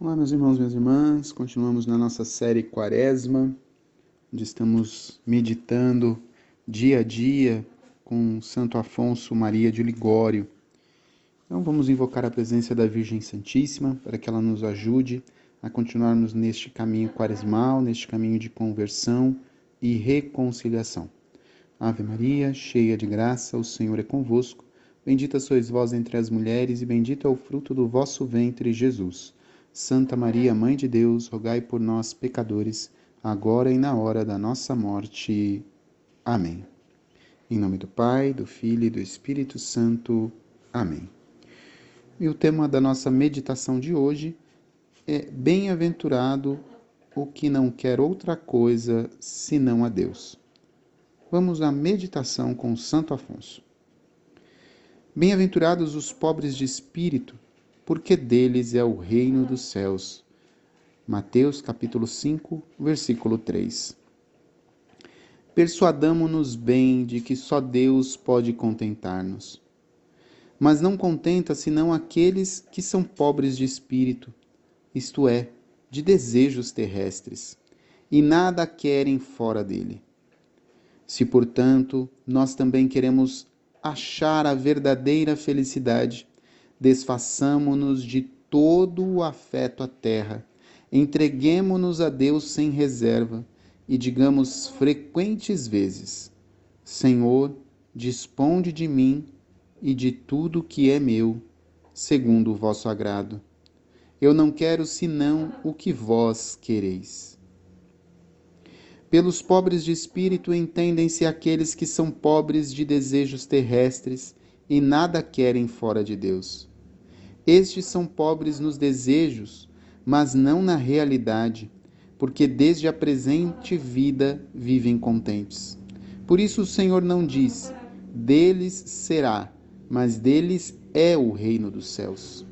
Olá, meus irmãos, minhas irmãs. Continuamos na nossa série Quaresma, onde estamos meditando dia a dia com Santo Afonso Maria de Ligório. Então, vamos invocar a presença da Virgem Santíssima para que ela nos ajude a continuarmos neste caminho quaresmal, neste caminho de conversão e reconciliação. Ave Maria, cheia de graça, o Senhor é convosco. Bendita sois vós entre as mulheres, e bendito é o fruto do vosso ventre, Jesus. Santa Maria, Mãe de Deus, rogai por nós, pecadores, agora e na hora da nossa morte. Amém. Em nome do Pai, do Filho e do Espírito Santo. Amém. E o tema da nossa meditação de hoje é Bem-aventurado o que não quer outra coisa senão a Deus. Vamos à meditação com Santo Afonso. Bem-aventurados os pobres de espírito, porque deles é o reino dos céus. Mateus capítulo 5, versículo 3. Persuadamo-nos bem de que só Deus pode contentar-nos. Mas não contenta senão aqueles que são pobres de espírito, isto é, de desejos terrestres, e nada querem fora dele. Se, portanto, nós também queremos achar a verdadeira felicidade, desfaçamo-nos de todo o afeto à terra, entreguemo-nos a Deus sem reserva e digamos frequentes vezes: Senhor, disponde de mim e de tudo que é meu, segundo o vosso agrado. Eu não quero senão o que vós quereis. Pelos pobres de espírito entendem-se aqueles que são pobres de desejos terrestres e nada querem fora de Deus. Estes são pobres nos desejos, mas não na realidade, porque desde a presente vida vivem contentes. Por isso o Senhor não diz: deles será, mas deles é o reino dos céus.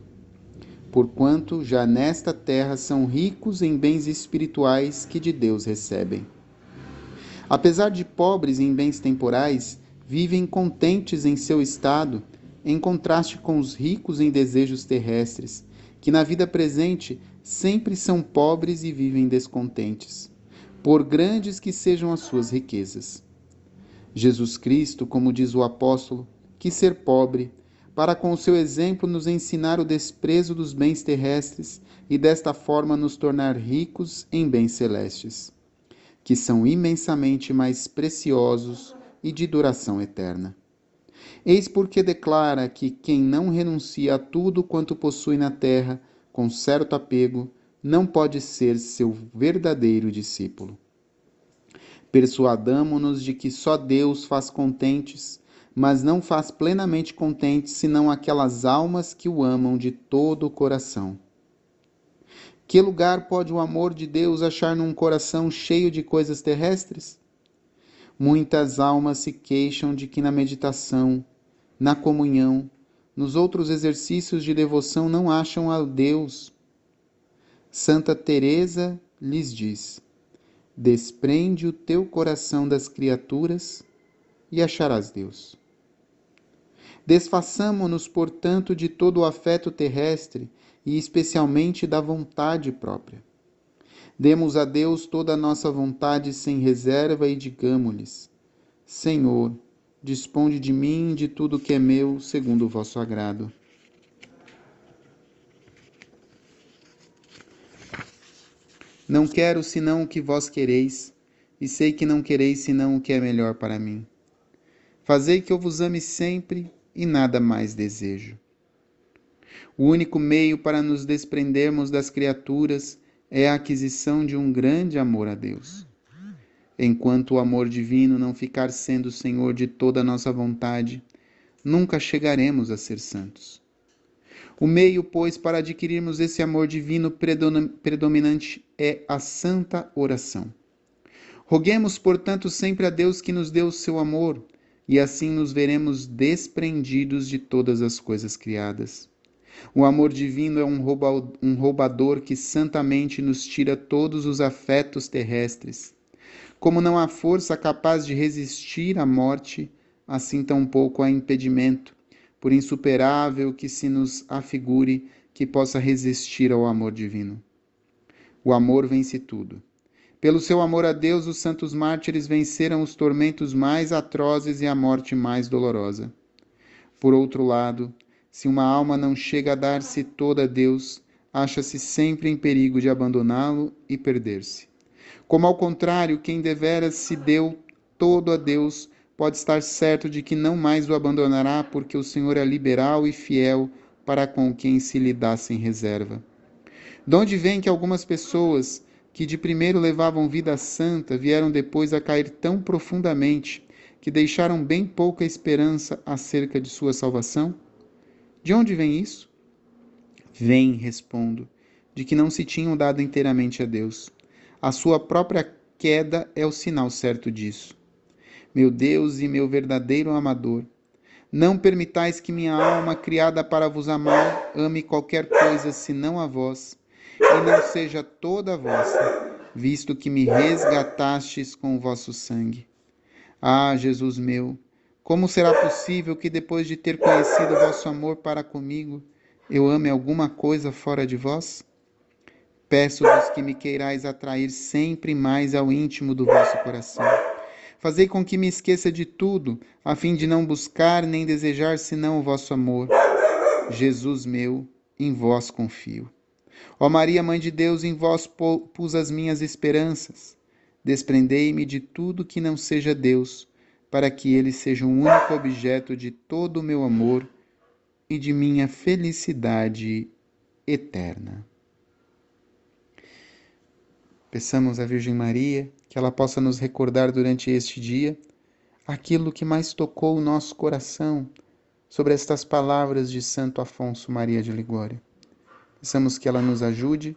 Porquanto já nesta terra são ricos em bens espirituais que de Deus recebem. Apesar de pobres em bens temporais, vivem contentes em seu estado em contraste com os ricos em desejos terrestres, que na vida presente sempre são pobres e vivem descontentes, por grandes que sejam as suas riquezas. Jesus Cristo, como diz o apóstolo, quis ser pobre, para com o seu exemplo nos ensinar o desprezo dos bens terrestres e desta forma nos tornar ricos em bens celestes, que são imensamente mais preciosos e de duração eterna. Eis porque declara que quem não renuncia a tudo quanto possui na terra com certo apego, não pode ser seu verdadeiro discípulo. Persuadamo-nos de que só Deus faz contentes, mas não faz plenamente contentes senão aquelas almas que o amam de todo o coração. Que lugar pode o amor de Deus achar num coração cheio de coisas terrestres? Muitas almas se queixam de que na meditação, na comunhão, nos outros exercícios de devoção não acham a Deus. Santa Teresa lhes diz: Desprende o teu coração das criaturas e acharás Deus. Desfaçamo-nos, portanto, de todo o afeto terrestre e especialmente da vontade própria. Demos a Deus toda a nossa vontade sem reserva e digamos-lhes: Senhor, disponde de mim de tudo que é meu, segundo o vosso agrado. Não quero senão o que vós quereis, e sei que não quereis senão o que é melhor para mim. Fazei que eu vos ame sempre e nada mais desejo. O único meio para nos desprendermos das criaturas é a aquisição de um grande amor a Deus. Enquanto o amor divino não ficar sendo Senhor de toda a nossa vontade, nunca chegaremos a ser santos. O meio, pois, para adquirirmos esse amor divino predominante é a santa oração. Roguemos, portanto, sempre a Deus que nos dê o seu amor, e assim nos veremos desprendidos de todas as coisas criadas. O amor divino é um, roubador que santamente nos tira todos os afetos terrestres. Como não há força capaz de resistir à morte, assim tampouco há impedimento, por insuperável que se nos afigure, que possa resistir ao amor divino. O amor vence tudo. Pelo seu amor a Deus, os santos mártires venceram os tormentos mais atrozes e a morte mais dolorosa. Por outro lado, se uma alma não chega a dar-se toda a Deus, acha-se sempre em perigo de abandoná-lo e perder-se. Como ao contrário, quem deveras se deu todo a Deus, pode estar certo de que não mais o abandonará, porque o Senhor é liberal e fiel para com quem se lhe dá sem reserva. De onde vem que algumas pessoas que de primeiro levavam vida santa vieram depois a cair tão profundamente que deixaram bem pouca esperança acerca de sua salvação? De onde vem isso? Vem, respondo, de que não se tinham dado inteiramente a Deus. A sua própria queda é o sinal certo disso. Meu Deus e meu verdadeiro amador, não permitais que minha alma, criada para vos amar, ame qualquer coisa senão a vós e não seja toda vossa, visto que me resgatastes com o vosso sangue. Ah, Jesus meu, como será possível que depois de ter conhecido vosso amor para comigo, eu ame alguma coisa fora de vós? Peço-vos que me queirais atrair sempre mais ao íntimo do vosso coração. Fazei com que me esqueça de tudo, a fim de não buscar nem desejar senão o vosso amor. Jesus meu, em vós confio. Ó Maria, Mãe de Deus, em vós pus as minhas esperanças. Desprendei-me de tudo que não seja Deus, para que Ele seja o único objeto de todo o meu amor e de minha felicidade eterna. Peçamos à Virgem Maria que ela possa nos recordar durante este dia aquilo que mais tocou o nosso coração sobre estas palavras de Santo Afonso Maria de Ligório. Peçamos que ela nos ajude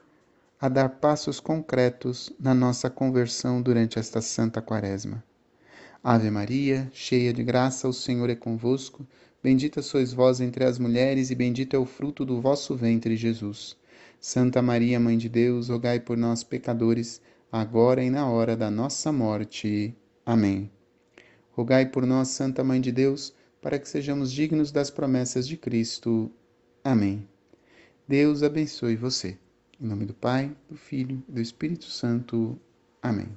a dar passos concretos na nossa conversão durante esta Santa Quaresma. Ave Maria, cheia de graça, o Senhor é convosco. Bendita sois vós entre as mulheres, e bendito é o fruto do vosso ventre, Jesus. Santa Maria, Mãe de Deus, rogai por nós, pecadores, agora e na hora da nossa morte. Amém. Rogai por nós, Santa Mãe de Deus, para que sejamos dignos das promessas de Cristo. Amém. Deus abençoe você. Em nome do Pai, do Filho e do Espírito Santo. Amém.